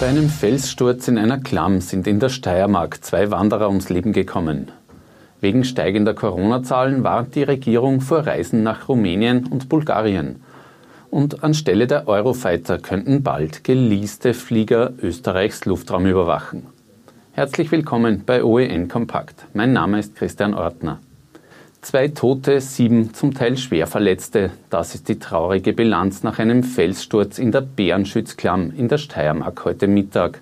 Bei einem Felssturz in einer Klamm sind in der Steiermark zwei Wanderer ums Leben gekommen. Wegen steigender Corona-Zahlen warnt die Regierung vor Reisen nach Rumänien und Bulgarien. Und anstelle der Eurofighter könnten bald geleaste Flieger Österreichs Luftraum überwachen. Herzlich willkommen bei OEN Kompakt. Mein Name ist Christian Ortner. Zwei Tote, sieben zum Teil schwer Verletzte. Das ist die traurige Bilanz nach einem Felssturz in der Bärenschützklamm in der Steiermark heute Mittag.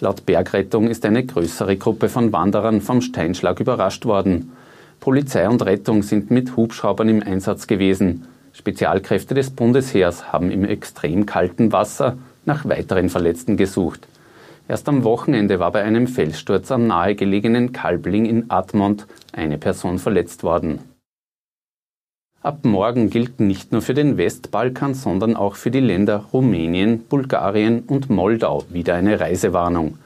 Laut Bergrettung ist eine größere Gruppe von Wanderern vom Steinschlag überrascht worden. Polizei und Rettung sind mit Hubschraubern im Einsatz gewesen. Spezialkräfte des Bundesheers haben im extrem kalten Wasser nach weiteren Verletzten gesucht. Erst am Wochenende war bei einem Felssturz am nahegelegenen Kalbling in Admont eine Person verletzt worden. Ab morgen gilt nicht nur für den Westbalkan, sondern auch für die Länder Rumänien, Bulgarien und Moldau wieder eine Reisewarnung.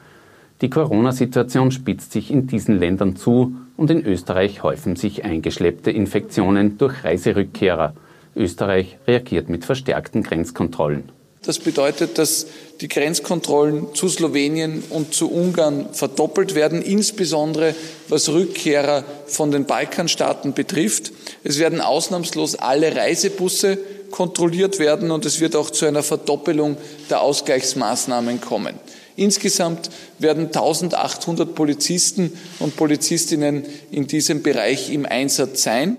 Die Corona-Situation spitzt sich in diesen Ländern zu und in Österreich häufen sich eingeschleppte Infektionen durch Reiserückkehrer. Österreich reagiert mit verstärkten Grenzkontrollen. Das bedeutet, dass die Grenzkontrollen zu Slowenien und zu Ungarn verdoppelt werden, insbesondere was Rückkehrer von den Balkanstaaten betrifft. Es werden ausnahmslos alle Reisebusse kontrolliert werden und es wird auch zu einer Verdoppelung der Ausgleichsmaßnahmen kommen. Insgesamt werden 1800 Polizisten und Polizistinnen in diesem Bereich im Einsatz sein.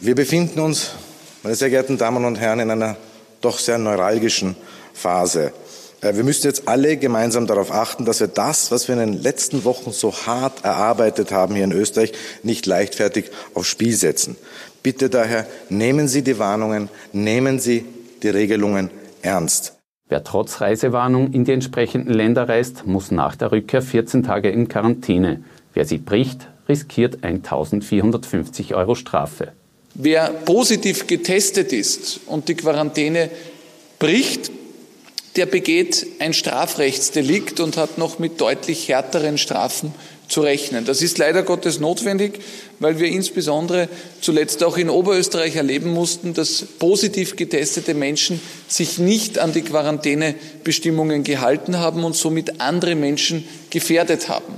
Wir befinden uns, meine sehr geehrten Damen und Herren, in einer doch sehr neuralgischen Phase. Äh, wir müssen jetzt alle gemeinsam darauf achten, dass wir das, was wir in den letzten Wochen so hart erarbeitet haben hier in Österreich, nicht leichtfertig aufs Spiel setzen. Bitte daher, nehmen Sie die Warnungen, nehmen Sie die Regelungen ernst. Wer trotz Reisewarnung in die entsprechenden Länder reist, muss nach der Rückkehr 14 Tage in Quarantäne. Wer sie bricht, riskiert 1450 Euro Strafe. Wer positiv getestet ist und die Quarantäne bricht, der begeht ein Strafrechtsdelikt und hat noch mit deutlich härteren Strafen zu rechnen. Das ist leider Gottes notwendig, weil wir insbesondere zuletzt auch in Oberösterreich erleben mussten, dass positiv getestete Menschen sich nicht an die Quarantänebestimmungen gehalten haben und somit andere Menschen gefährdet haben.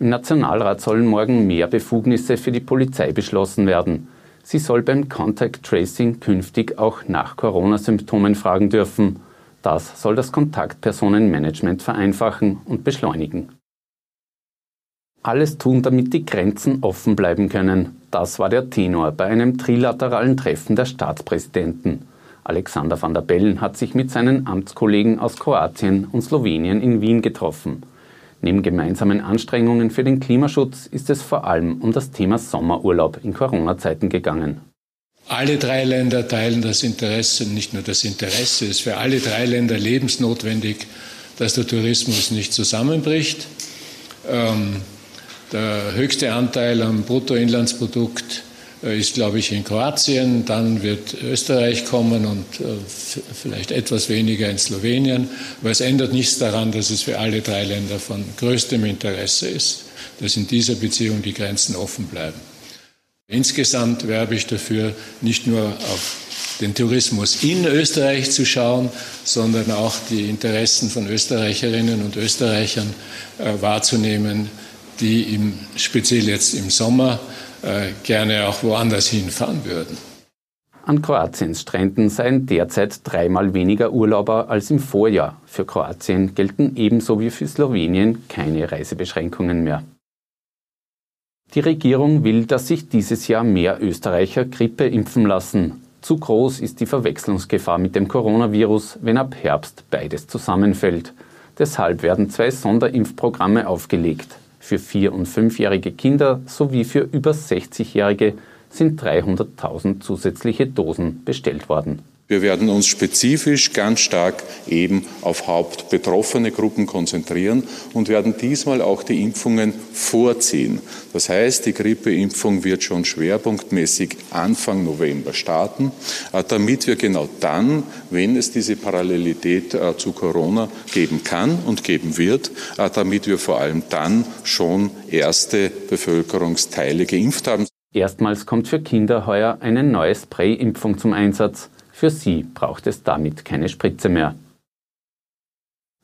Im Nationalrat sollen morgen mehr Befugnisse für die Polizei beschlossen werden. Sie soll beim Contact Tracing künftig auch nach Corona-Symptomen fragen dürfen. Das soll das Kontaktpersonenmanagement vereinfachen und beschleunigen. Alles tun, damit die Grenzen offen bleiben können. Das war der Tenor bei einem trilateralen Treffen der Staatspräsidenten. Alexander van der Bellen hat sich mit seinen Amtskollegen aus Kroatien und Slowenien in Wien getroffen. Neben gemeinsamen Anstrengungen für den Klimaschutz ist es vor allem um das Thema Sommerurlaub in Corona-Zeiten gegangen. Alle drei Länder teilen das Interesse, nicht nur das Interesse, es ist für alle drei Länder lebensnotwendig, dass der Tourismus nicht zusammenbricht. Ähm, der höchste Anteil am Bruttoinlandsprodukt äh, ist, glaube ich, in Kroatien, dann wird Österreich kommen und äh, vielleicht etwas weniger in Slowenien. Aber es ändert nichts daran, dass es für alle drei Länder von größtem Interesse ist, dass in dieser Beziehung die Grenzen offen bleiben. Insgesamt werbe ich dafür, nicht nur auf den Tourismus in Österreich zu schauen, sondern auch die Interessen von Österreicherinnen und Österreichern äh, wahrzunehmen, die im, speziell jetzt im Sommer äh, gerne auch woanders hinfahren würden. An Kroatiens Stränden seien derzeit dreimal weniger Urlauber als im Vorjahr. Für Kroatien gelten ebenso wie für Slowenien keine Reisebeschränkungen mehr. Die Regierung will, dass sich dieses Jahr mehr Österreicher Grippe impfen lassen. Zu groß ist die Verwechslungsgefahr mit dem Coronavirus, wenn ab Herbst beides zusammenfällt. Deshalb werden zwei Sonderimpfprogramme aufgelegt. Für vier- und fünfjährige Kinder sowie für über 60-Jährige sind 300.000 zusätzliche Dosen bestellt worden. Wir werden uns spezifisch ganz stark eben auf hauptbetroffene Gruppen konzentrieren und werden diesmal auch die Impfungen vorziehen. Das heißt, die Grippeimpfung wird schon schwerpunktmäßig Anfang November starten, äh, damit wir genau dann, wenn es diese Parallelität äh, zu Corona geben kann und geben wird, äh, damit wir vor allem dann schon erste Bevölkerungsteile geimpft haben. Erstmals kommt für Kinder heuer eine neue Sprayimpfung zum Einsatz. Für sie braucht es damit keine Spritze mehr.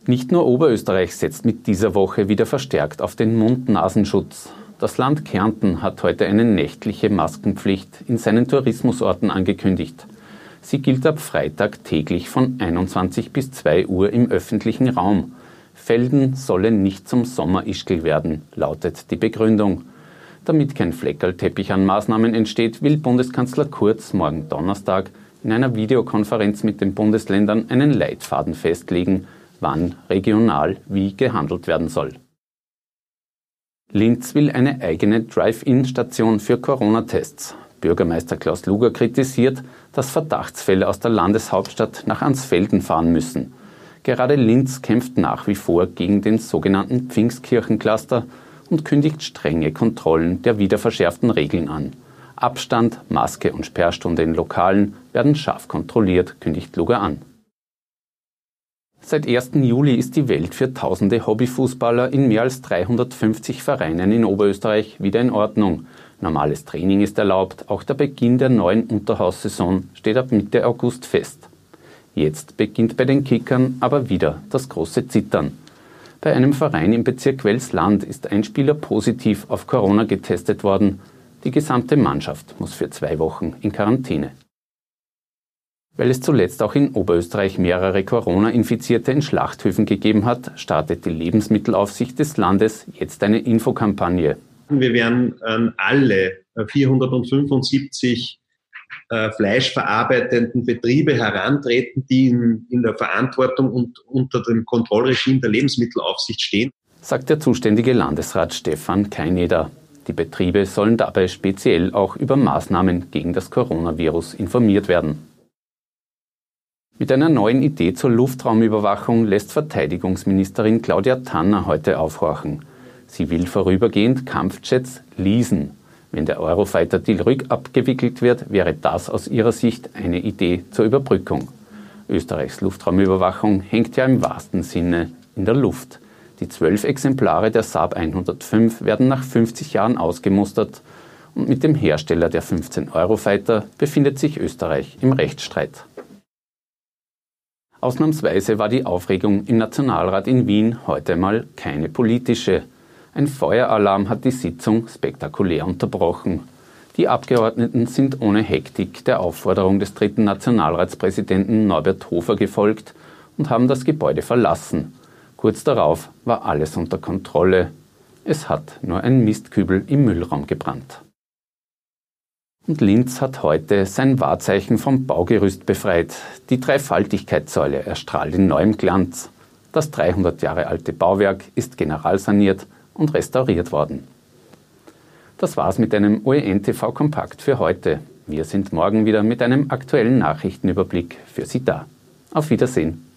Nicht nur Oberösterreich setzt mit dieser Woche wieder verstärkt auf den Mund-Nasenschutz. Das Land Kärnten hat heute eine nächtliche Maskenpflicht in seinen Tourismusorten angekündigt. Sie gilt ab Freitag täglich von 21 bis 2 Uhr im öffentlichen Raum. Felden sollen nicht zum Sommerischkel werden, lautet die Begründung. Damit kein Fleckerlteppich an Maßnahmen entsteht, will Bundeskanzler Kurz morgen Donnerstag in einer Videokonferenz mit den Bundesländern einen Leitfaden festlegen, wann regional wie gehandelt werden soll. Linz will eine eigene Drive-In-Station für Corona-Tests. Bürgermeister Klaus Luger kritisiert, dass Verdachtsfälle aus der Landeshauptstadt nach Ansfelden fahren müssen. Gerade Linz kämpft nach wie vor gegen den sogenannten Pfingstkirchencluster und kündigt strenge Kontrollen der wieder verschärften Regeln an. Abstand, Maske und Sperrstunde in Lokalen werden scharf kontrolliert, kündigt Luger an. Seit 1. Juli ist die Welt für tausende Hobbyfußballer in mehr als 350 Vereinen in Oberösterreich wieder in Ordnung. Normales Training ist erlaubt, auch der Beginn der neuen Unterhaussaison steht ab Mitte August fest. Jetzt beginnt bei den Kickern aber wieder das große Zittern. Bei einem Verein im Bezirk Welsland ist ein Spieler positiv auf Corona getestet worden. Die gesamte Mannschaft muss für zwei Wochen in Quarantäne. Weil es zuletzt auch in Oberösterreich mehrere Corona-Infizierte in Schlachthöfen gegeben hat, startet die Lebensmittelaufsicht des Landes jetzt eine Infokampagne. Wir werden an alle 475 äh, fleischverarbeitenden Betriebe herantreten, die in, in der Verantwortung und unter dem Kontrollregime der Lebensmittelaufsicht stehen. Sagt der zuständige Landesrat Stefan Keineder. Die Betriebe sollen dabei speziell auch über Maßnahmen gegen das Coronavirus informiert werden. Mit einer neuen Idee zur Luftraumüberwachung lässt Verteidigungsministerin Claudia Tanner heute aufhorchen. Sie will vorübergehend Kampfjets leasen. Wenn der Eurofighter-Deal rückabgewickelt wird, wäre das aus ihrer Sicht eine Idee zur Überbrückung. Österreichs Luftraumüberwachung hängt ja im wahrsten Sinne in der Luft. Die zwölf Exemplare der Saab 105 werden nach 50 Jahren ausgemustert und mit dem Hersteller der 15 Eurofighter befindet sich Österreich im Rechtsstreit. Ausnahmsweise war die Aufregung im Nationalrat in Wien heute mal keine politische. Ein Feueralarm hat die Sitzung spektakulär unterbrochen. Die Abgeordneten sind ohne Hektik der Aufforderung des dritten Nationalratspräsidenten Norbert Hofer gefolgt und haben das Gebäude verlassen. Kurz darauf war alles unter Kontrolle. Es hat nur ein Mistkübel im Müllraum gebrannt. Und Linz hat heute sein Wahrzeichen vom Baugerüst befreit. Die Dreifaltigkeitssäule erstrahlt in neuem Glanz. Das 300 Jahre alte Bauwerk ist generalsaniert und restauriert worden. Das war's mit einem OEN-TV Kompakt für heute. Wir sind morgen wieder mit einem aktuellen Nachrichtenüberblick für Sie da. Auf Wiedersehen.